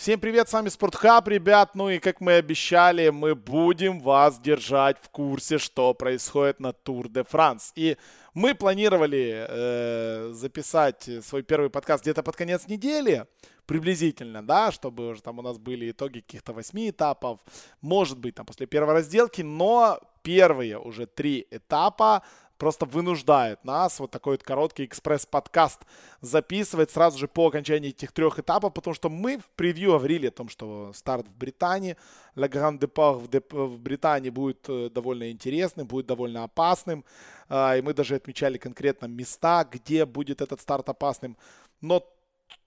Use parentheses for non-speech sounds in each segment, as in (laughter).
Всем привет, с вами Спортхаб, ребят. Ну и как мы обещали, мы будем вас держать в курсе, что происходит на Тур де Франс. И мы планировали э, записать свой первый подкаст где-то под конец недели, приблизительно, да, чтобы уже там у нас были итоги каких-то восьми этапов, может быть, там после первой разделки, но первые уже три этапа просто вынуждает нас вот такой вот короткий экспресс-подкаст записывать сразу же по окончании этих трех этапов, потому что мы в превью говорили о том, что старт в Британии, Ла Гранд Депар в Британии будет э, довольно интересным, будет довольно опасным, а, и мы даже отмечали конкретно места, где будет этот старт опасным, но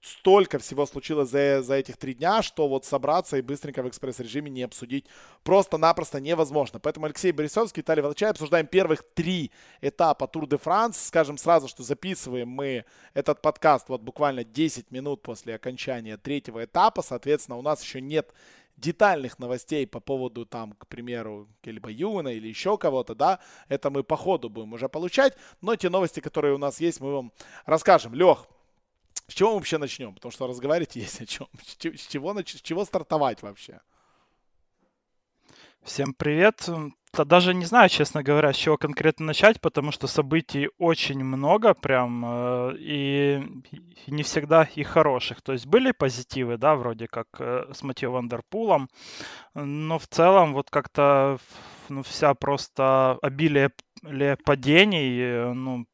столько всего случилось за, за этих три дня, что вот собраться и быстренько в экспресс-режиме не обсудить просто-напросто невозможно. Поэтому Алексей Борисовский, Виталий Волочай обсуждаем первых три этапа Тур де Франс. Скажем сразу, что записываем мы этот подкаст вот буквально 10 минут после окончания третьего этапа. Соответственно, у нас еще нет детальных новостей по поводу, там, к примеру, либо Юна или еще кого-то, да, это мы по ходу будем уже получать, но те новости, которые у нас есть, мы вам расскажем. Лех, с чего мы вообще начнем? Потому что разговаривать есть о чем. С чего, с чего стартовать вообще? Всем привет. Да даже не знаю, честно говоря, с чего конкретно начать, потому что событий очень много прям, э, и не всегда и хороших. То есть были позитивы, да, вроде как э, с Матьё Вандерпулом, но в целом вот как-то ну, вся просто обилие падений, э, ну,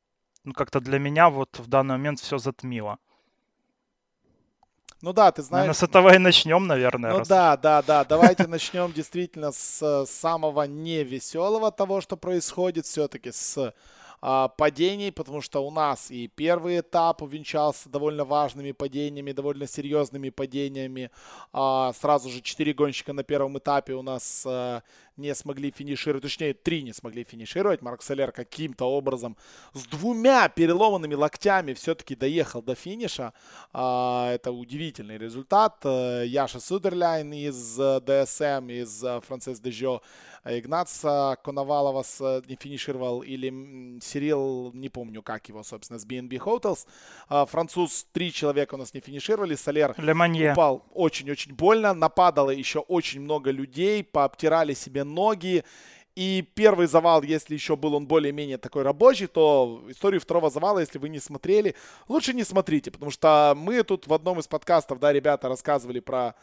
ну, как-то для меня вот в данный момент все затмило. Ну да, ты знаешь... Наверное, с этого и начнем, наверное. Ну раз... да, да, да. Давайте начнем действительно с самого невеселого того, что происходит все-таки с а, падений, потому что у нас и первый этап увенчался довольно важными падениями, довольно серьезными падениями. А, сразу же четыре гонщика на первом этапе у нас а, не смогли финишировать, точнее, три не смогли финишировать. Марк Солер каким-то образом с двумя переломанными локтями все-таки доехал до финиша. А, это удивительный результат. Э, Яша Судерляйн из э, ДСМ, из э, Франциск Дежо, Игнац Коновалова не финишировал, или Сирил, не помню, как его, собственно, с BNB Hotels. А, француз, три человека у нас не финишировали. Солер упал очень-очень больно. Нападало еще очень много людей, пообтирали себе ноги. И первый завал, если еще был он более-менее такой рабочий, то историю второго завала, если вы не смотрели, лучше не смотрите, потому что мы тут в одном из подкастов, да, ребята рассказывали про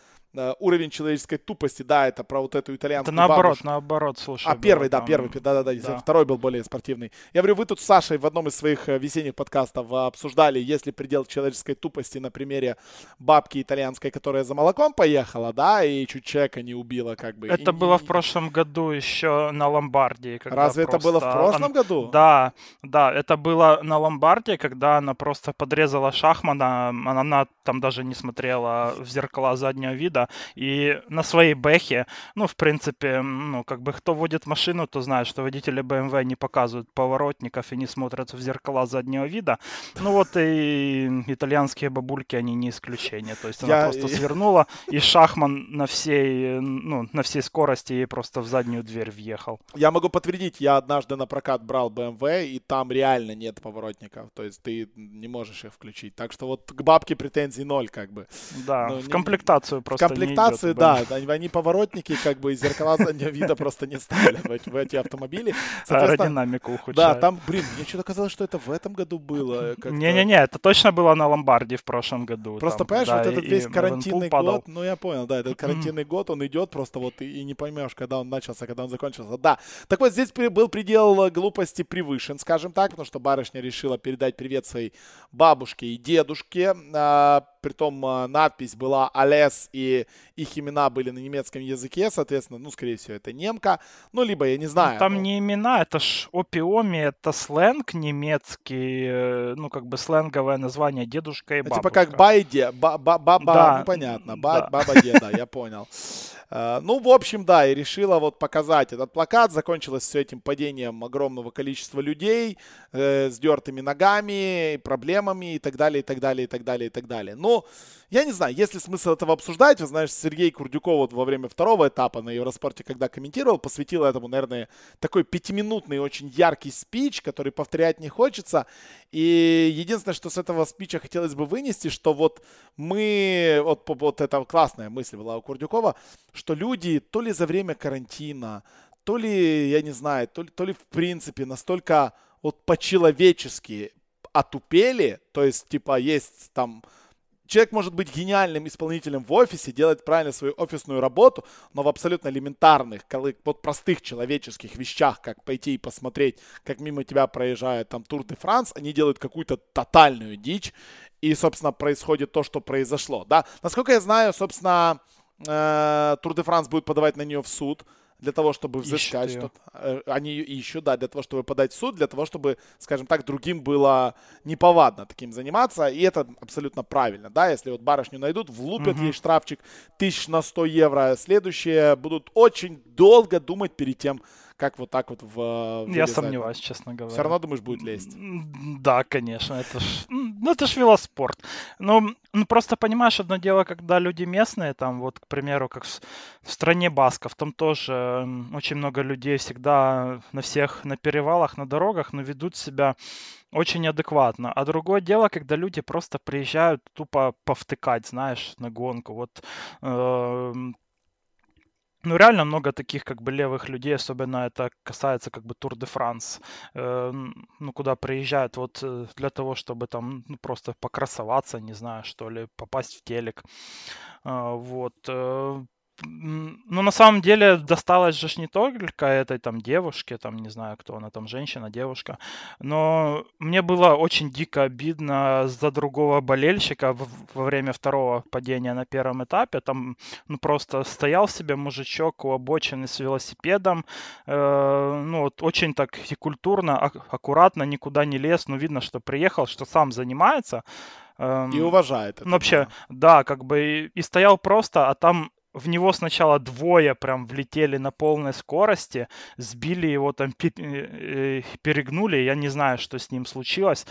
уровень человеческой тупости, да, это про вот эту итальянскую Это наоборот, бабушку. наоборот, слушай. А первый, да, там... первый, да-да-да, да. второй был более спортивный. Я говорю, вы тут с Сашей в одном из своих э, весенних подкастов обсуждали, если предел человеческой тупости на примере бабки итальянской, которая за молоком поехала, да, и чуть человека не убила, как бы. Это и, было и... в прошлом году еще на Ломбардии. Разве это было в прошлом она... году? Да, да, это было на Ломбардии, когда она просто подрезала Шахмана, она там даже не смотрела в зеркала заднего вида, и на своей бэхе, ну, в принципе, ну, как бы кто водит машину, то знает, что водители BMW не показывают поворотников и не смотрят в зеркала заднего вида. Ну, вот и итальянские бабульки, они не исключение. То есть она Я... просто (laughs) свернула, и Шахман на всей, ну, на всей скорости ей просто в заднюю дверь въехал. Я могу подтвердить, я однажды на прокат брал BMW, и там реально нет поворотников. То есть ты не можешь их включить. Так что вот к бабке претензий ноль, как бы. Да, ну, в комплектацию просто комплектации, да, они, они поворотники, как бы, и зеркала заднего вида просто не ставили в эти, в эти автомобили. Аэродинамику ухудшает. Да, там, блин, мне что-то казалось, что это в этом году было. Не-не-не, это точно было на Ломбарде в прошлом году. Просто, там, понимаешь, да, вот этот и, весь карантинный год, ну, я понял, да, этот карантинный год, он идет просто вот, и, и не поймешь, когда он начался, когда он закончился. Да, так вот, здесь был предел глупости превышен, скажем так, потому что барышня решила передать привет своей бабушке и дедушке, а, притом а, надпись была Алес, и их имена были на немецком языке, соответственно, ну, скорее всего, это немка, ну, либо, я не знаю. Ну, там но... не имена, это ж опиоми, это сленг немецкий, э, ну, как бы сленговое название дедушка и бабушка. Ну, типа как байде, ба ба ба да. ну, понятно, ба да. баба деда, я понял. Э, ну, в общем, да, и решила вот показать этот плакат. Закончилось все этим падением огромного количества людей, э, с дертыми ногами, проблемами и так далее, и так далее, и так далее, и так далее. Но но я не знаю, есть ли смысл этого обсуждать. Вы знаешь, Сергей Курдюков вот во время второго этапа на Евроспорте, когда комментировал, посвятил этому, наверное, такой пятиминутный, очень яркий спич, который повторять не хочется. И единственное, что с этого спича хотелось бы вынести, что вот мы, вот, вот эта классная мысль была у Курдюкова, что люди то ли за время карантина, то ли, я не знаю, то ли, то ли в принципе настолько вот по-человечески отупели, то есть, типа, есть там человек может быть гениальным исполнителем в офисе, делать правильно свою офисную работу, но в абсолютно элементарных, вот простых человеческих вещах, как пойти и посмотреть, как мимо тебя проезжает там Тур де Франс, они делают какую-то тотальную дичь, и, собственно, происходит то, что произошло, да. Насколько я знаю, собственно, э, Тур де Франс будет подавать на нее в суд, для того, чтобы взыскать что-то. Э, они ищут, да, для того, чтобы подать в суд, для того, чтобы, скажем так, другим было неповадно таким заниматься. И это абсолютно правильно, да, если вот барышню найдут, влупят угу. ей штрафчик тысяч на 100 евро. Следующие будут очень долго думать перед тем, как вот так вот в... Вылезать. Я сомневаюсь, честно говоря. Все равно думаешь, будет лезть? Да, конечно, это ж, ну, это ж велоспорт. Ну, ну, просто понимаешь, одно дело, когда люди местные, там вот, к примеру, как в, в стране Басков, там тоже очень много людей всегда на всех, на перевалах, на дорогах, но ведут себя очень адекватно. А другое дело, когда люди просто приезжают тупо повтыкать, знаешь, на гонку. Вот э, ну, реально много таких как бы левых людей, особенно это касается как бы Тур де Франс, э, ну, куда приезжают вот э, для того, чтобы там ну, просто покрасоваться, не знаю, что ли, попасть в телек. Э, вот. Э, ну, на самом деле, досталось же не только этой там девушке, там, не знаю, кто она там, женщина, девушка, но мне было очень дико обидно за другого болельщика во время второго падения на первом этапе. Там, ну, просто стоял себе мужичок у обочины с велосипедом, э, ну, вот очень так и культурно, аккуратно, никуда не лез, ну, видно, что приехал, что сам занимается. Эм, и уважает это. Ну, вообще, да, как бы и, и стоял просто, а там в него сначала двое прям влетели на полной скорости, сбили его там, э, э, перегнули, я не знаю, что с ним случилось.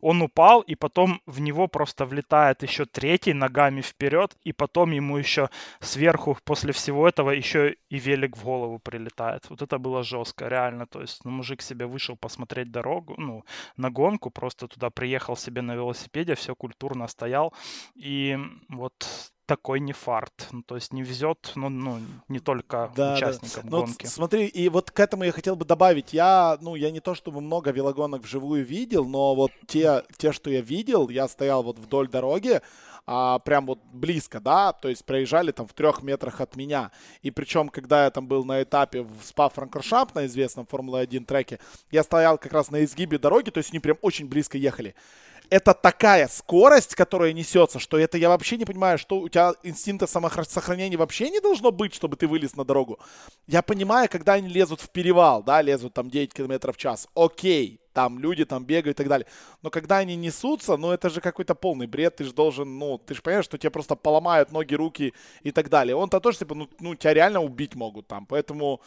Он упал, и потом в него просто влетает еще третий ногами вперед, и потом ему еще сверху после всего этого еще и велик в голову прилетает. Вот это было жестко, реально. То есть, ну, мужик себе вышел посмотреть дорогу, ну, на гонку, просто туда приехал себе на велосипеде, все культурно стоял, и вот такой не фарт. Ну, то есть не везет, ну, ну не только да, участникам да. гонки. Ну, смотри, и вот к этому я хотел бы добавить. Я, ну, я не то чтобы много велогонок вживую видел, но вот те, те, что я видел, я стоял вот вдоль дороги, а, прям вот близко, да, то есть проезжали там в трех метрах от меня. И причем, когда я там был на этапе в спа франкоршамп на известном Формулы-1 треке, я стоял как раз на изгибе дороги, то есть они прям очень близко ехали это такая скорость, которая несется, что это я вообще не понимаю, что у тебя инстинкта самосохранения вообще не должно быть, чтобы ты вылез на дорогу. Я понимаю, когда они лезут в перевал, да, лезут там 9 км в час, окей, там люди там бегают и так далее. Но когда они несутся, ну это же какой-то полный бред, ты же должен, ну, ты же понимаешь, что тебе просто поломают ноги, руки и так далее. Он-то тоже, типа, ну, ну, тебя реально убить могут там, поэтому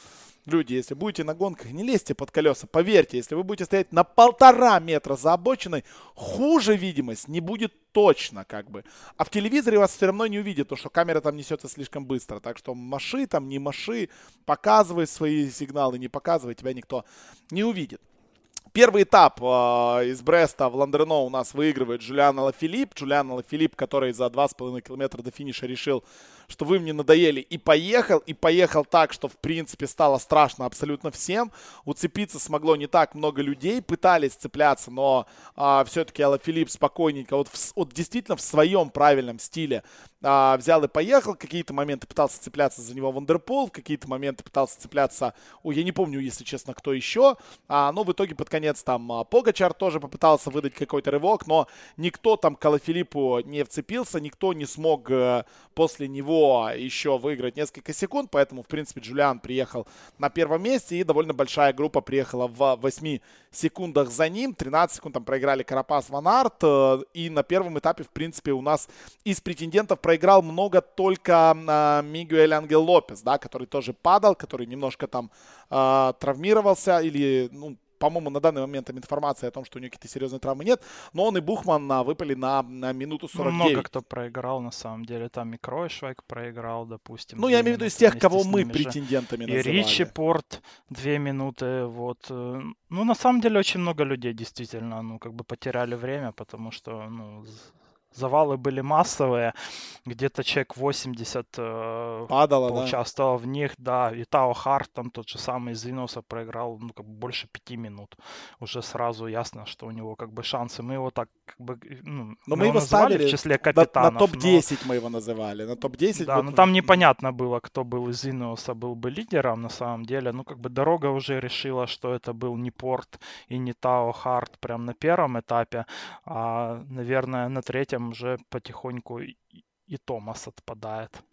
люди, если будете на гонках, не лезьте под колеса. Поверьте, если вы будете стоять на полтора метра за обочиной, хуже видимость не будет точно, как бы. А в телевизоре вас все равно не увидят, потому что камера там несется слишком быстро. Так что маши там, не маши, показывай свои сигналы, не показывай, тебя никто не увидит. Первый этап э, из Бреста в Ландерно у нас выигрывает Джулиан Лафилипп. Джулиан Лафилипп, который за 2,5 километра до финиша решил что вы мне надоели, и поехал, и поехал так, что в принципе стало страшно абсолютно всем. Уцепиться смогло не так много людей, пытались цепляться, но а, все-таки Алла Филипп спокойненько, вот, в, вот действительно в своем правильном стиле а, взял и поехал. Какие-то моменты пытался цепляться за него Вандерпол, в какие-то моменты пытался цепляться, ой, я не помню, если честно, кто еще. А, но в итоге под конец там а, Погачар тоже попытался выдать какой-то рывок, но никто там к Филиппу не вцепился, никто не смог а, после него него еще выиграть несколько секунд, поэтому, в принципе, Джулиан приехал на первом месте, и довольно большая группа приехала в 8 секундах за ним. 13 секунд там проиграли Карапас Ван Арт, э, и на первом этапе, в принципе, у нас из претендентов проиграл много только э, Мигуэль Ангел Лопес, да, который тоже падал, который немножко там э, травмировался или, ну, по-моему, на данный момент там информация о том, что у него какие-то серьезные травмы нет, но он и Бухман а, выпали на, на минуту 49. Ну, много кто проиграл, на самом деле. Там и Кройшвайк проиграл, допустим. Ну, я имею в виду из тех, кого мы претендентами же. называли. И Ричи Порт две минуты, вот. Э, ну, на самом деле, очень много людей действительно, ну, как бы потеряли время, потому что, ну, завалы были массовые, где-то человек 80 э, Падало, поучаствовал да? в них, да, и Тао Харт там тот же самый из Виноса проиграл, ну, как бы больше пяти минут. Уже сразу ясно, что у него как бы шансы. Мы его так, как бы, ну, но мы, мы его ставили в числе капитанов. На, на топ-10 но... мы его называли, на топ-10. Да, но там непонятно было, кто был из Виноса, был бы лидером на самом деле. Ну, как бы дорога уже решила, что это был не Порт и не Тао Харт прям на первом этапе, а, наверное, на третьем уже потихоньку и Томас отпадает.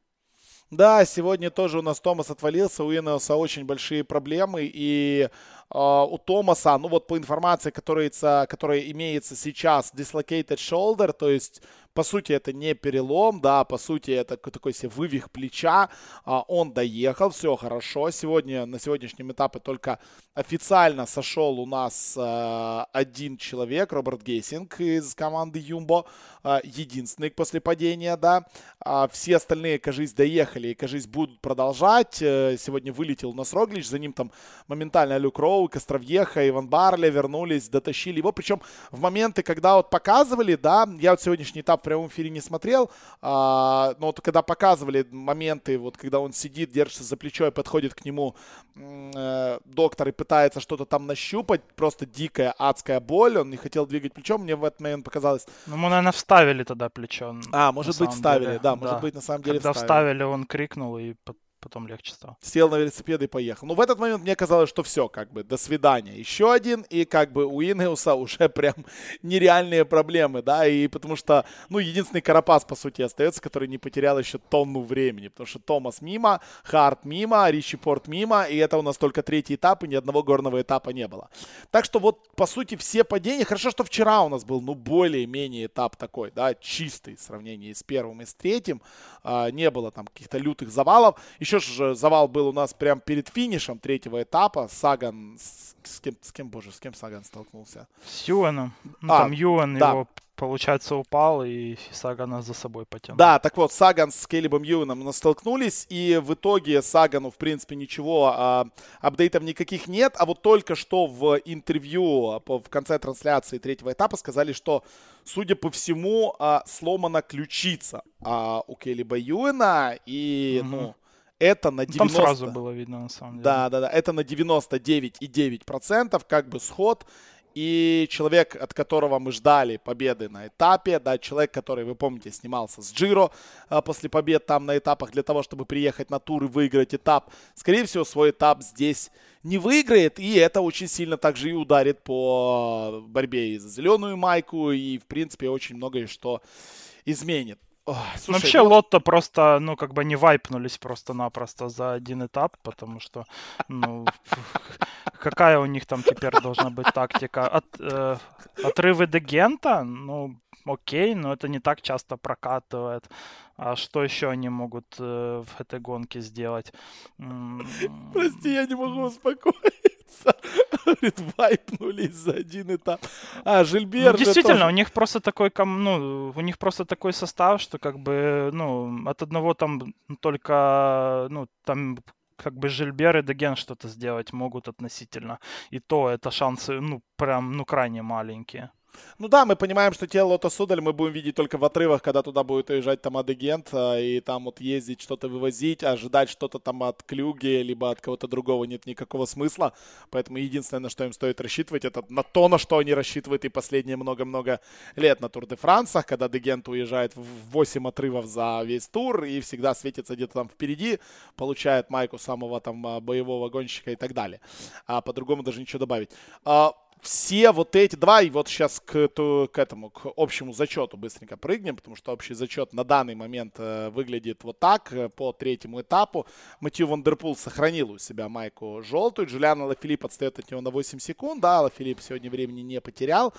Да, сегодня тоже у нас Томас отвалился, у Ineos а очень большие проблемы, и э, у Томаса, ну вот по информации, которая, которая имеется сейчас, dislocated shoulder, то есть по сути, это не перелом, да, по сути, это такой себе вывих плеча. А, он доехал, все хорошо. Сегодня, на сегодняшнем этапе только официально сошел у нас а, один человек, Роберт Гесинк из команды Jumbo, а, единственный после падения, да. Все остальные, кажись, доехали и, кажись, будут продолжать. Э, сегодня вылетел у нас Роглич, за ним там моментально Люк Роу, Костровьеха, Иван Барли вернулись, дотащили его. Причем в моменты, когда вот показывали, да, я вот сегодняшний этап в прямом эфире не смотрел, а, но вот когда показывали моменты, вот когда он сидит, держится за плечо и подходит к нему э, доктор и пытается что-то там нащупать, просто дикая адская боль, он не хотел двигать плечом, мне в этот момент показалось... Ну, мы, наверное, вставили тогда плечо. А, может быть, вставили, деле. да, может быть, на самом деле Когда вставили. вставили, он крикнул и потом легче стало. Сел на велосипед и поехал. Ну, в этот момент мне казалось, что все, как бы, до свидания. Еще один, и как бы у Инеуса (laughs) уже прям нереальные проблемы, да, и потому что, ну, единственный Карапас, по сути, остается, который не потерял еще тонну времени, потому что Томас мимо, Харт мимо, Ричи Порт мимо, и это у нас только третий этап, и ни одного горного этапа не было. Так что вот, по сути, все падения, хорошо, что вчера у нас был, ну, более-менее этап такой, да, чистый в сравнении с первым и с третьим, а, не было там каких-то лютых завалов, еще еще же завал был у нас прямо перед финишем третьего этапа. Саган с, с кем, с кем, боже, с кем Саган столкнулся? С Юаном. Ну, а, там Юан да. его получается, упал, и Сагана за собой потянул. Да, так вот, Саган с Келебом Юаном столкнулись, и в итоге Сагану, в принципе, ничего, а, апдейтов никаких нет, а вот только что в интервью в конце трансляции третьего этапа сказали, что, судя по всему, а, сломана ключица а, у Келеба Юэна, и, угу. ну, это на 90... Там сразу было видно, на самом деле. Да, да, да. Это на 99,9% как бы сход. И человек, от которого мы ждали победы на этапе, да, человек, который, вы помните, снимался с Джиро а, после побед там на этапах для того, чтобы приехать на тур и выиграть этап, скорее всего, свой этап здесь не выиграет, и это очень сильно также и ударит по борьбе и за зеленую майку, и, в принципе, очень многое что изменит. Ой, слушай, Вообще вот... Лотто просто, ну, как бы не вайпнулись просто-напросто за один этап, потому что, ну, (laughs) какая у них там теперь должна быть тактика? От, э, отрывы Дегента, ну, окей, но это не так часто прокатывает. А что еще они могут э, в этой гонке сделать? (laughs) Прости, я не могу успокоиться. (laughs) Говорит, вайпнулись за один этап. А, Жильбер ну, Действительно, тоже... у них просто такой, ну, у них просто такой состав, что как бы, ну, от одного там только, ну, там как бы Жильбер и Деген что-то сделать могут относительно. И то это шансы, ну, прям, ну, крайне маленькие. Ну да, мы понимаем, что тело Лото Судаль мы будем видеть только в отрывах, когда туда будет уезжать там Адегент, а, и там вот ездить, что-то вывозить, ожидать что-то там от Клюги, либо от кого-то другого нет никакого смысла. Поэтому единственное, на что им стоит рассчитывать, это на то, на что они рассчитывают и последние много-много лет на Тур де Франсах, когда Дегент уезжает в 8 отрывов за весь тур и всегда светится где-то там впереди, получает майку самого там а, боевого гонщика и так далее. А по-другому даже ничего добавить. Все вот эти, давай вот сейчас к, к этому, к общему зачету быстренько прыгнем, потому что общий зачет на данный момент э, выглядит вот так э, по третьему этапу. Матье Вандерпул сохранил у себя майку желтую, Жулиан Алафилипп отстает от него на 8 секунд, да, Алафилипп сегодня времени не потерял.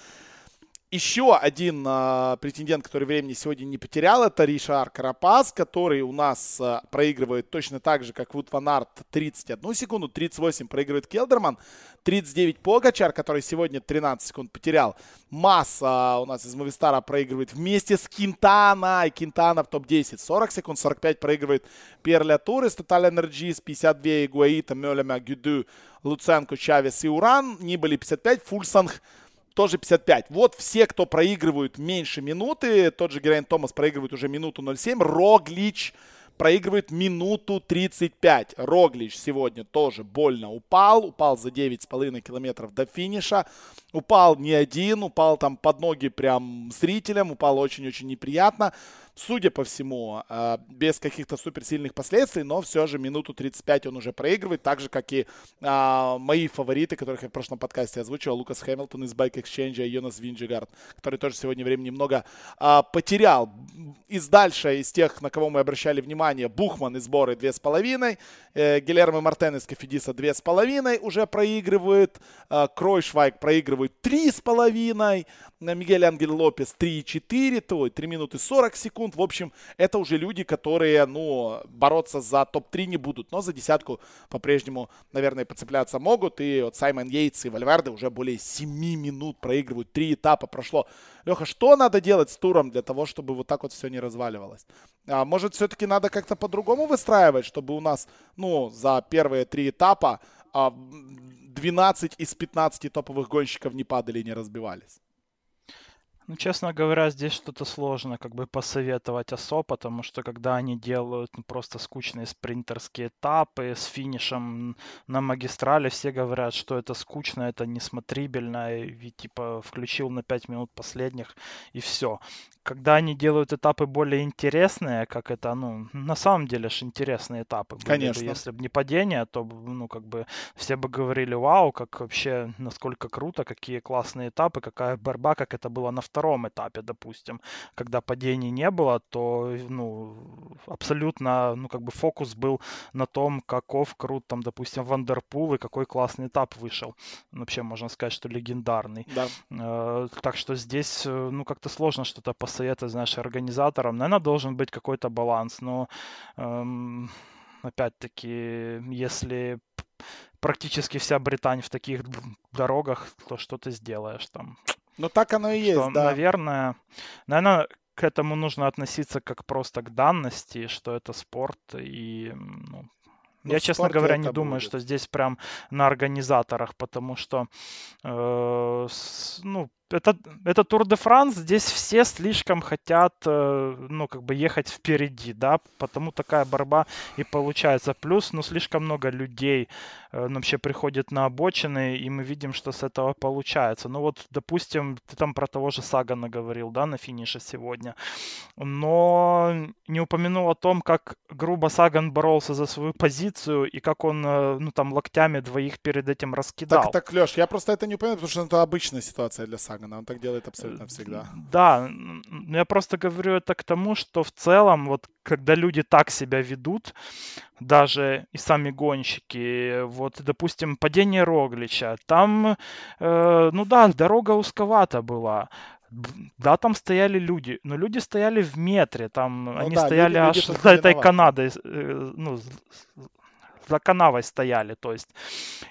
Еще один э, претендент, который времени сегодня не потерял, это Ришар Карапас, который у нас э, проигрывает точно так же, как Ваут Ван Арт 31 секунду, 38 проигрывает Келдерман, 39 Погачар, который сегодня 13 секунд потерял. Мас у нас из Мовистара проигрывает вместе с Кинтана, и Кинтана в топ-10 40 секунд, 45 проигрывает Перля Турис, Total Energies 52, Игуаита, Мёлема, Гюду, Луценко, Чавес и Уран, Нибали 55, Фульсанг тоже 55. Вот все, кто проигрывают меньше минуты. Тот же Герайн Томас проигрывает уже минуту 07. Роглич проигрывает минуту 35. Роглич сегодня тоже больно упал. Упал за 9,5 километров до финиша. Упал не один, упал там под ноги прям зрителям. Упал очень-очень неприятно судя по всему, а, без каких-то суперсильных последствий, но все же минуту 35 он уже проигрывает, так же, как и а, мои фавориты, которых я в прошлом подкасте озвучивал, Лукас Хэмилтон из Bike Exchange и Йонас Винджигард, который тоже сегодня времени немного а, потерял. Из дальше, из тех, на кого мы обращали внимание, Бухман из Боры 2,5, э, Гилермо Мартен из Кафедиса 2,5 уже проигрывает, Кройшвайк проигрывает 3,5, Мигель Ангель Лопес 3,4, то 3 минуты 40 секунд. В общем, это уже люди, которые, ну, бороться за топ-3 не будут, но за десятку по-прежнему, наверное, подцепляться могут. И вот Саймон Йейтс и Вальверде уже более 7 минут проигрывают. Три этапа прошло. Леха, что надо делать с туром для того, чтобы вот так вот все не разваливалось? А может, все-таки надо как-то по-другому выстраивать, чтобы у нас, ну, за первые три этапа 12 а, из 15 топовых гонщиков не падали и не разбивались? Ну, честно говоря, здесь что-то сложно как бы посоветовать особо, потому что когда они делают ну, просто скучные спринтерские этапы с финишем на магистрали, все говорят, что это скучно, это несмотрибельно, и типа включил на 5 минут последних и все когда они делают этапы более интересные, как это, ну, на самом деле же интересные этапы. Были Конечно. Бы, если бы не падение, то, ну, как бы все бы говорили, вау, как вообще, насколько круто, какие классные этапы, какая борьба, как это было на втором этапе, допустим. Когда падений не было, то, ну, абсолютно, ну, как бы фокус был на том, каков крут, там, допустим, Вандерпул и какой классный этап вышел. Вообще, можно сказать, что легендарный. Да. Э, так что здесь, э, ну, как-то сложно что-то посоветовать посоветовать, знаешь, организаторам. Наверное, должен быть какой-то баланс, но эм, опять-таки, если практически вся Британия в таких дорогах, то что ты сделаешь там? Ну так оно и есть, что, да. Наверное, наверное, к этому нужно относиться как просто к данности, что это спорт и ну, ну, я, честно говоря, не думаю, будет. что здесь прям на организаторах, потому что, э, с, ну, это, это Тур де Франс, здесь все слишком хотят, э, ну, как бы ехать впереди, да, потому такая борьба и получается. Плюс, ну, слишком много людей э, ну, вообще приходит на обочины, и мы видим, что с этого получается. Ну, вот, допустим, ты там про того же Сагана говорил, да, на финише сегодня, но не упомянул о том, как грубо Саган боролся за свою позицию, и как он, э, ну, там, локтями двоих перед этим раскидал. Так, так, Леш, я просто это не упомянул, потому что это обычная ситуация для Сагана. Сагана. Он так делает абсолютно всегда. (laughs) Да, но я просто говорю это к тому, что в целом, вот когда люди так себя ведут, даже и сами гонщики, вот, допустим, падение Роглича, там, э, ну да, дорога узковата была, да, там стояли люди, но люди стояли в метре, там ну, они да, стояли люди, аж за этой Канадой, э, ну, за канавой стояли, то есть.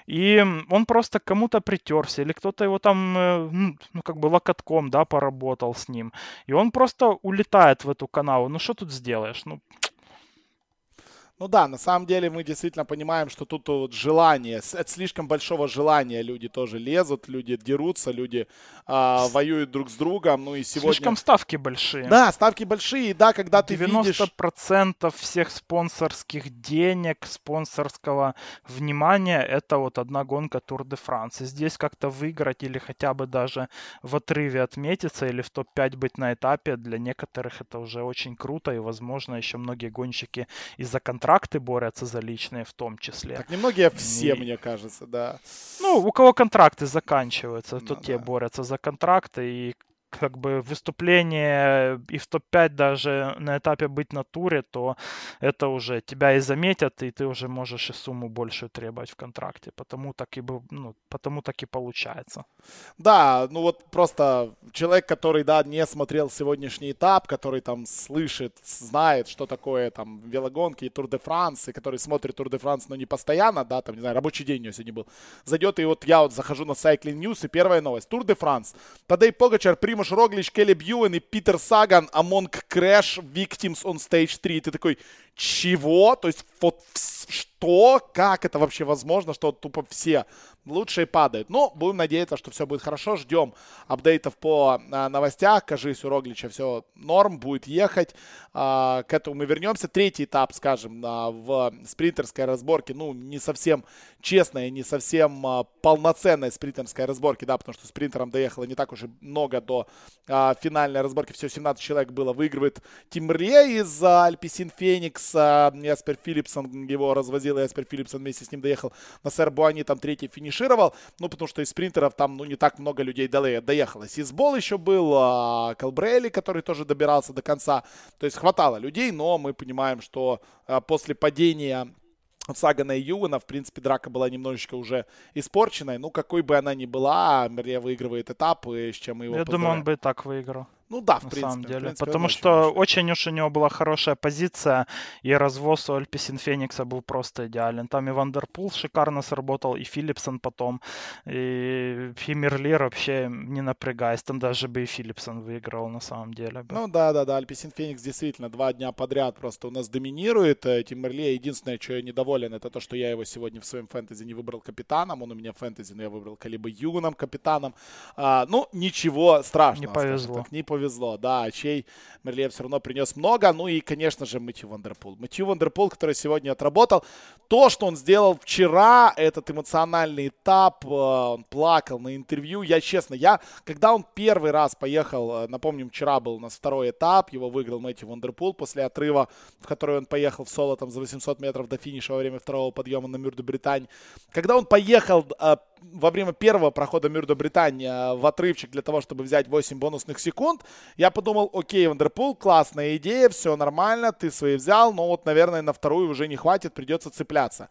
И он просто кому-то притерся, или кто-то его там, э, ну, ну, как бы локотком, да, поработал с ним. И он просто улетает в эту канаву. Ну, что тут сделаешь? Ну, ну да, на самом деле мы действительно понимаем, что тут вот желание, от слишком большого желания люди тоже лезут, люди дерутся, люди а, воюют друг с другом. Ну и сегодня... Слишком ставки большие. Да, ставки большие, да, когда ты 90% видишь... 90% всех спонсорских денег, спонсорского внимания, это вот одна гонка Тур де Франс. И здесь как-то выиграть или хотя бы даже в отрыве отметиться или в топ-5 быть на этапе, для некоторых это уже очень круто, и, возможно, еще многие гонщики из-за контракта контракты борются за личные в том числе. Так немногие все, и... мне кажется, да. Ну, у кого контракты заканчиваются, ну, то да. те борются за контракты, и как бы выступление и в топ-5 даже на этапе быть на туре, то это уже тебя и заметят, и ты уже можешь и сумму большую требовать в контракте. Потому так и, ну, потому так и получается. Да, ну вот просто человек, который, да, не смотрел сегодняшний этап, который там слышит, знает, что такое там велогонки и Тур де Франс, и который смотрит Тур де Франс, но не постоянно, да, там, не знаю, рабочий день у него сегодня был, зайдет, и вот я вот захожу на Cycling News, и первая новость. Тур де Франс. Тадей Погачар, Примуш Роглич, Келли Бьюэн и Питер Саган, Among Crash Victims on Stage 3. И ты такой, чего? То есть вот что? Как это вообще возможно, что тупо все лучшие падают? Но будем надеяться, что все будет хорошо. Ждем апдейтов по а, новостях. Кажись, у Роглича все норм, будет ехать. А, к этому мы вернемся. Третий этап, скажем, а, в спринтерской разборке, ну, не совсем честная, не совсем а, полноценная спринтерская разборки, да, потому что спринтером доехало не так уж и много до а, финальной разборки. Всего 17 человек было. Выигрывает Тимрле из а, Альписин Феникс. А, Яспер Филлипсон его развозил, и Яспер Филлипсон вместе с ним доехал на Сербуани, там третий финишировал. Ну, потому что из спринтеров там, ну, не так много людей доехало. Сизбол еще был, а, Калбрелли, который тоже добирался до конца. То есть хватало людей, но мы понимаем, что а, после падения Сагана и Юэна, в принципе, драка была немножечко уже испорченной. Ну, какой бы она ни была, Мерлье выигрывает этап, и с чем мы его Я думаю, он бы и так выиграл. Ну да, в на принципе. самом деле. Принципе, Потому очень что очень. очень уж у него была хорошая позиция, и развоз у Альписин Феникса был просто идеален. Там и Вандерпул шикарно сработал, и Филипсен потом, и Тим Мерлье вообще не напрягаясь. Там даже бы и Филипсен выиграл на самом деле. бы. Ну да, да, да, Альписин Феникс действительно два дня подряд просто у нас доминирует. Э, Тим Мерлье единственное, что я недоволен, это то, что я его сегодня в своем фэнтези не выбрал капитаном. Он у меня в фэнтези, но я выбрал Калеба Юэна капитаном. А, ну, ничего страшного. Не повезло. так, не повезло, да. Тим Мерлье все равно принес много. Ну и, конечно же, Мэтью Вандерпул. Мэтью Вандерпул, который сегодня отработал. То, что он сделал вчера, этот эмоциональный этап, э, он плакал на интервью. Я, честно, я, когда он первый раз поехал, э, напомним, вчера был у нас второй этап, его выиграл Мэтью Вандерпул после отрыва, в который он поехал в соло там за 800 метров до финиша во время второго подъема на Мюр-де-Бретань. Когда он поехал э, во время первого прохода Мюр-де-Бретань э, в отрывчик для того, чтобы взять 8 бонусных секунд, я подумал, окей, Вандерпул, классная идея, все нормально, ты свои взял, но вот, наверное, на вторую уже не хватит, придется цепляться.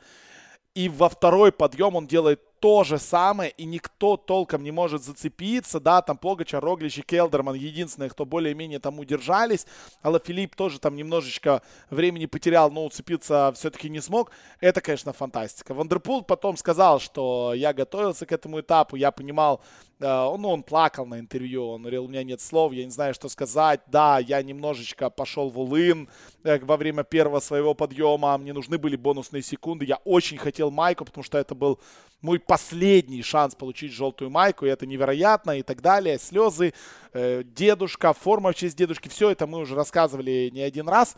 И во второй подъем он делает то же самое, и никто толком не может зацепиться, да, там Погачар, Роглич и Келдерман единственные, кто более-менее там удержались, Алафилипп тоже там немножечко времени потерял, но уцепиться все-таки не смог, это, конечно, фантастика. Вандерпул потом сказал, что я готовился к этому этапу, я понимал, э, ну, он плакал на интервью, он говорил, у меня нет слов, я не знаю, что сказать, да, я немножечко пошел в all-in э, во время первого своего подъема, мне нужны были бонусные секунды, я очень хотел майку, потому что это был мой последний шанс получить желтую майку, и это невероятно, и так далее. Слезы, э, дедушка, форма в честь дедушки, все это мы уже рассказывали не один раз.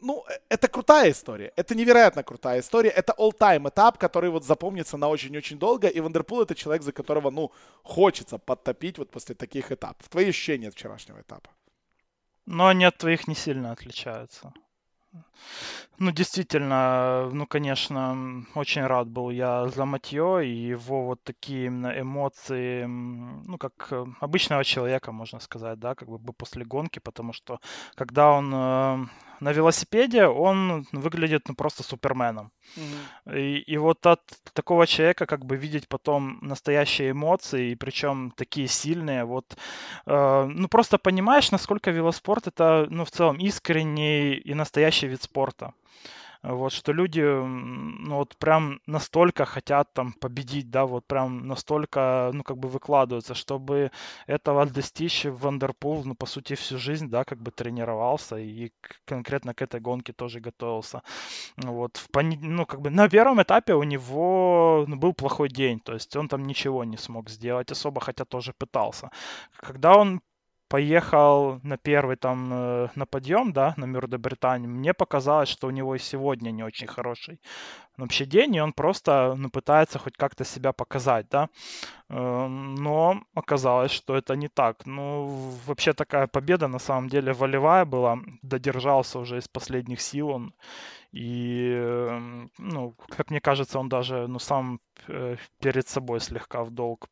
Ну, э, это крутая история. Это невероятно крутая история. Это all-time этап, который вот запомнится на очень-очень долго. И Вандерпул это человек, за которого, ну, хочется подтопить вот после таких этапов. Твои ощущения от вчерашнего этапа? Но они от твоих не сильно отличаются. Ну, действительно, ну, конечно, очень рад был я за Матье и его вот такие именно эмоции, ну, как э, обычного человека, можно сказать, да, как бы бы после гонки, потому что когда он э, на велосипеде, он выглядит ну, просто суперменом. И, и вот от такого человека как бы видеть потом настоящие эмоции, и причем такие сильные, вот, э, ну, просто понимаешь, насколько велоспорт это, ну, в целом искренний и настоящий вид спорта. Вот, что люди, ну, вот прям настолько хотят там победить, да, вот прям настолько, ну, как бы выкладываются, чтобы этого достичь Вандерпул, ну, по сути, всю жизнь, да, как бы тренировался и конкретно к этой гонке тоже готовился. Вот, в пони- ну, как бы на первом этапе у него ну, был плохой день, то есть он там ничего не смог сделать особо, хотя тоже пытался. Когда он поехал на первый там э, на подъем, да, на Мюр-де-Бретань, мне показалось, что у него и сегодня не очень хороший вообще день, и он просто ну, пытается хоть как-то себя показать, да. Э, Но оказалось, что это не так. Ну, вообще такая победа на самом деле волевая была. Додержался уже из последних сил он. И, э, ну, как мне кажется, он даже, ну, сам э, перед собой слегка в долг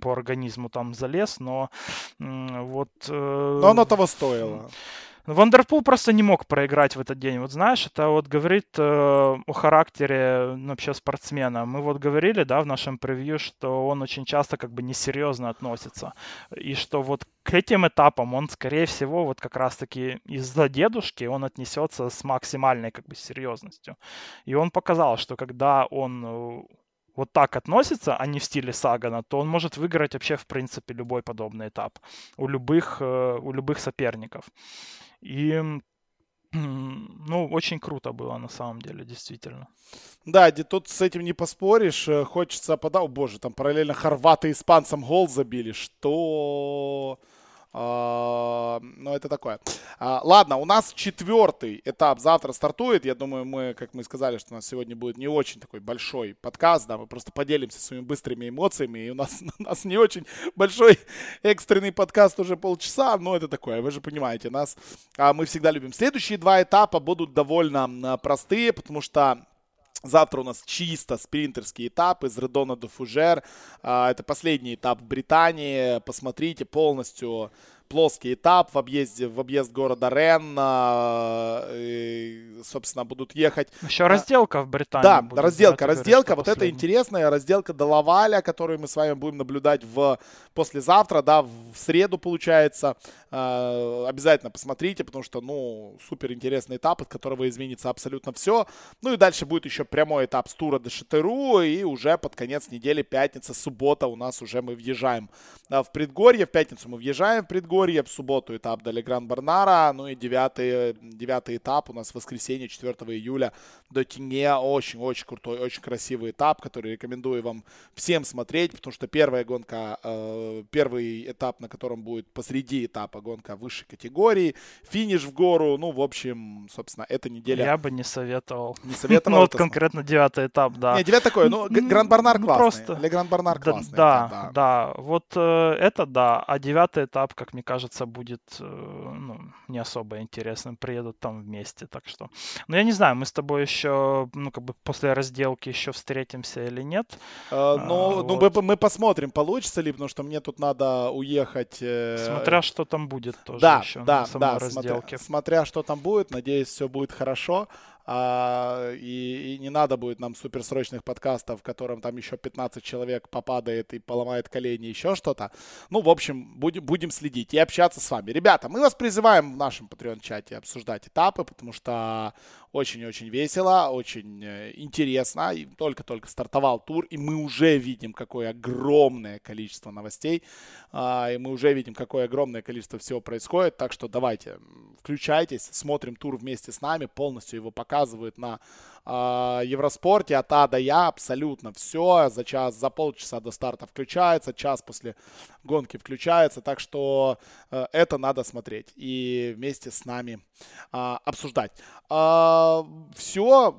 по организму там залез, но вот... Э, но оно того стоило. Вандерпул просто не мог проиграть в этот день. Вот знаешь, это вот говорит э, о характере ну, вообще спортсмена. Мы вот говорили, да, в нашем превью, что он очень часто как бы несерьезно относится. И что вот к этим этапам он, скорее всего, вот как раз-таки из-за дедушки он отнесется с максимальной как бы серьезностью. И он показал, что когда он э, вот так относится, а не в стиле Сагана, то он может выиграть вообще, в принципе, любой подобный этап у любых, э, у любых соперников. И ну, очень круто было на самом деле, действительно. Да, тут с этим не поспоришь. Э, хочется подать. О, боже, там параллельно хорваты испанцам гол забили. Что? А, ну, это такое. А, ладно, у нас четвертый этап завтра стартует. Я думаю, мы, как мы сказали, что у нас сегодня будет не очень такой большой подкаст, да, мы просто поделимся своими быстрыми эмоциями. И у нас, (laughs) у нас не очень большой экстренный подкаст уже полчаса, но это такое, вы же понимаете, нас а, мы всегда любим. Следующие два этапа будут довольно простые, потому что Завтра у нас чисто спринтерский этап из Редона до Фужер. Это последний этап в Британии. Посмотрите полностью плоский этап в объезде, в объезд города Рен. И, собственно, будут ехать. Еще разделка в Британии. Да, будет, разделка, разделка. Вот это интересная разделка до Лаваля, которую мы с вами будем наблюдать в послезавтра, да, в среду получается. А, обязательно посмотрите, потому что, ну, супер интересный этап, от которого изменится абсолютно все. Ну и дальше будет еще прямой этап с тура до Шатеру, и уже под конец недели, пятница, суббота у нас уже мы въезжаем в предгорье. В пятницу мы въезжаем в предгорье, в субботу этап до Легран Барнара, ну и девятый, девятый этап у нас в воскресенье, 4 июля до Тинге. Очень-очень крутой, очень красивый этап, который рекомендую вам всем смотреть, потому что первая гонка, э, первый этап, на котором будет посреди этапа гонка высшей категории, финиш в гору, ну, в общем, собственно, эта неделя... Я бы не советовал. Не советовал? (laughs) Ну, вот конкретно девятый этап, да. Не, девятый такой, ну, Гранд Барнар классный. Просто... Для Гранд Барнар классный. Да, да, вот э, это да, а девятый этап, как мне кажется, будет, э, ну, не особо интересным, приедут там вместе, так что... Ну, я не знаю, мы с тобой еще, ну, как бы после разделки еще встретимся или нет. Э, ну, а, ну вот. мы, мы посмотрим, получится ли, потому что мне тут надо уехать... Э... Смотря что там будет тоже да, еще да, на самой да, разделке. Смотря, смотря что там будет, надеюсь, все будет хорошо. А, и, и не надо будет нам суперсрочных подкастов, в котором там еще 15 человек попадает и поломает колени, еще что-то. Ну, в общем, будем, будем следить и общаться с вами. Ребята, мы вас призываем в нашем Patreon-чате обсуждать этапы, потому что очень-очень весело, очень э, интересно. И только-только стартовал тур, и мы уже видим, какое огромное количество новостей. А, и мы уже видим, какое огромное количество всего происходит. Так что давайте, включайтесь, смотрим тур вместе с нами, полностью его показывают на Евроспорте от А до Я абсолютно все. За час, за полчаса до старта включается, час после гонки включается. Так что э, это надо смотреть и вместе с нами э, обсуждать. Э, все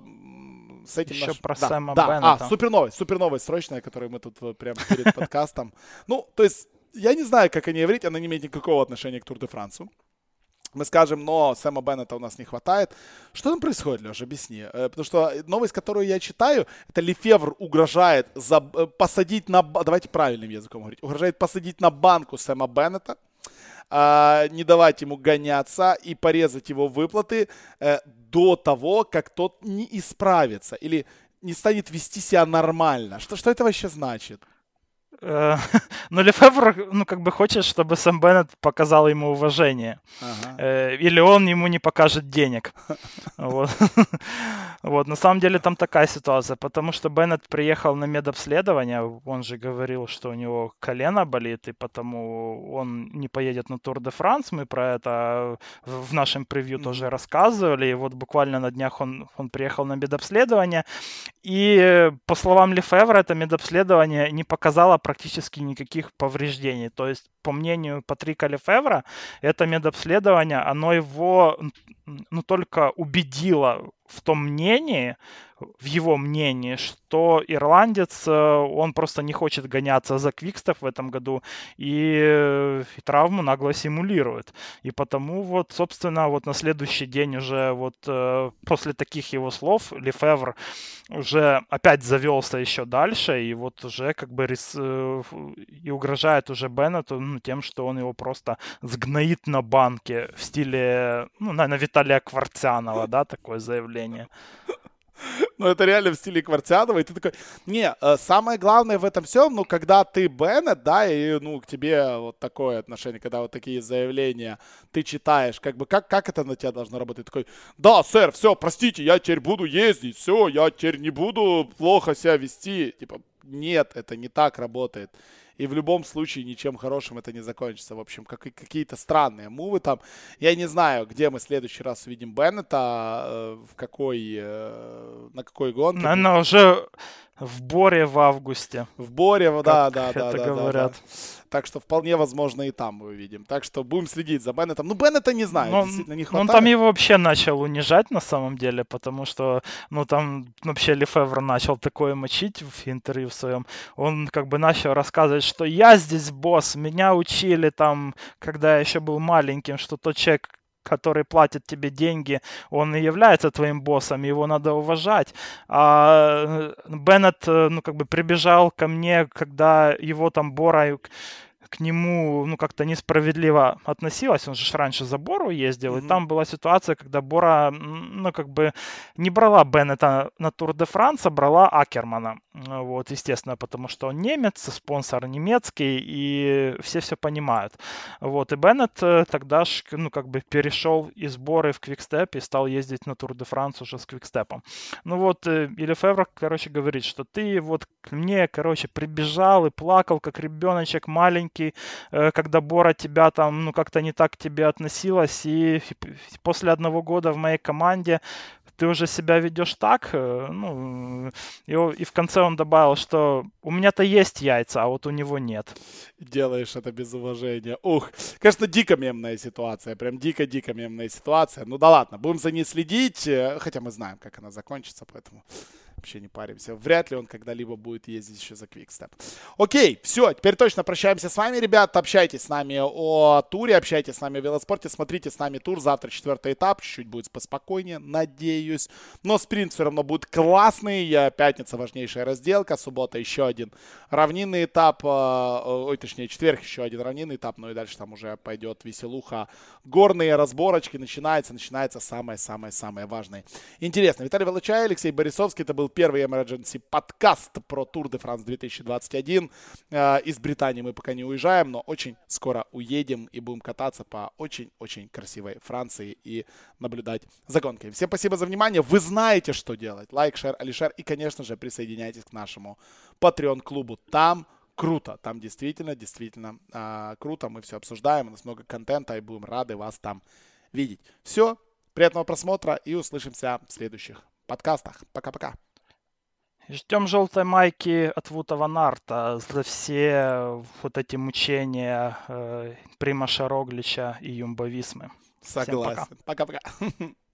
с этим Еще наш... про да, Сэма да. Беннета. А, супер новость, супер новость срочная, которую мы тут прямо перед (laughs) подкастом. Ну, то есть, я не знаю, как они говорить, она не имеет никакого отношения к Тур де Франсу мы скажем, но Сэма Беннета у нас не хватает. Что там происходит, Леша, объясни. Э, потому что новость, которую я читаю, это Лефевр угрожает за, э, посадить на... Давайте правильным языком говорить. Угрожает посадить на банку Сэма Беннета, а, не давать ему гоняться и порезать его выплаты э, до того, как тот не исправится или не станет вести себя нормально. Что, что это вообще значит? (laughs) Но Лефевр, ну, как бы хочет, чтобы Сэм Беннет показал ему уважение. Ага. Э, или он ему не покажет денег. (laughs) Вот. (laughs) вот. На самом деле там такая ситуация, потому что Беннет приехал на медобследование, он же говорил, что у него колено болит, и потому он не поедет на Тур де Франс. Мы про это в нашем превью тоже рассказывали. И вот буквально на днях он, он приехал на медобследование. И по словам Лефевра, это медобследование не показало практически никаких повреждений. То есть, по мнению Патрика Лефевра, это медобследование, оно его ну, только убедило в том мнении, в его мнении, что ирландец, э, он просто не хочет гоняться за Квикстов в этом году и, и травму нагло симулирует. И потому вот, собственно, вот на следующий день уже вот э, после таких его слов Лефевр уже опять завелся еще дальше и вот уже как бы рис, э, и угрожает уже Беннету ну, тем, что он его просто сгноит на банке в стиле, ну, на Виталия Кварцянова, да, такое заявление. (laughs) Ну, это реально в стиле Квартианова, и ты такой, не, э, самое главное в этом всем, ну, когда ты Беннет, да, и, ну, к тебе вот такое отношение, когда вот такие заявления ты читаешь, как бы, как, как это на тебя должно работать? Такой, да, сэр, все, простите, я теперь буду ездить, все, я теперь не буду плохо себя вести. Типа, нет, это не так работает и в любом случае ничем хорошим это не закончится. В общем, как, какие-то странные мувы там. Я не знаю, где мы в следующий раз увидим Беннета, э, в какой, э, на какой гонке. Наверное, уже в Боре в августе. В Боре, да, да, да, это да, говорят. Да, да. Так что вполне возможно и там мы увидим. Так что будем следить за Беннетом. Ну, Беннета не знаю, но, действительно не хватает. Он там его вообще начал унижать на самом деле, потому что, ну, там вообще Лефевр начал такое мочить в интервью в своем. Он как бы начал рассказывать, что я здесь босс, меня учили там, когда я еще был маленьким, что тот человек, который платит тебе деньги, он и является твоим боссом, его надо уважать. А э, Беннет, э, ну, как бы прибежал ко мне, когда его там Бора к нему, ну, как-то несправедливо относилась. Он же раньше за Бору ездил, mm-hmm. и там была ситуация, когда Бора, ну, как бы не брала Беннета на Тур де Франс, а брала Акермана. Вот, естественно, потому что он немец, спонсор немецкий, и все все понимают. Вот, и Беннет э, тогда, ну, как бы перешел из Боры в Квикстеп и стал ездить на Тур де Франс уже с Квикстепом. Ну вот, э, и Лефевр, короче, говорит, что ты вот мне, короче, прибежал и плакал, как ребеночек маленький, ошибки, э, когда Бора тебя там, ну, как-то не так к тебе относилась, и после одного года в моей команде ты уже себя ведешь так, э, ну, и, и в конце он добавил, что у меня-то есть яйца, а вот у него нет. Делаешь это без уважения. Ух, конечно, дико мемная ситуация, прям дико-дико мемная ситуация. Ну да ладно, будем за ней следить, э, хотя мы знаем, как она закончится, поэтому вообще не паримся. Вряд ли он когда-либо будет ездить еще за Квикстеп. Окей, все, теперь точно прощаемся с вами, ребят. Общайтесь с нами о туре, общайтесь с нами о велоспорте, смотрите с нами тур. Завтра четвертый этап, чуть-чуть будет поспокойнее, надеюсь. Но спринт все равно будет классный. Пятница важнейшая разделка, суббота еще один равнинный этап. Э, ой, точнее, четверг еще один равнинный этап. Ну и дальше там уже пойдет веселуха. Горные разборочки начинается, начинается самое-самое-самое важное. Интересно. Виталий Волочай, Алексей Борисовский. Это был первый Emergency подкаст про Тур де Франс 2021. Из Британии мы пока не уезжаем, но очень скоро уедем и будем кататься по очень-очень красивой Франции и наблюдать за гонками. Всем спасибо за внимание. Вы знаете, что делать. Лайк, шер, алишер и, конечно же, присоединяйтесь к нашему Patreon-клубу. Там круто. Там действительно, действительно э, круто. Мы все обсуждаем. У нас много контента и будем рады вас там видеть. Все. Приятного просмотра и услышимся в следующих подкастах. Пока-пока. Ждем желтой майки от Вута Ван Арта за все вот эти мучения э, Примаша Роглича и Юмба Висмы. Согласен. Пока-пока. (laughs)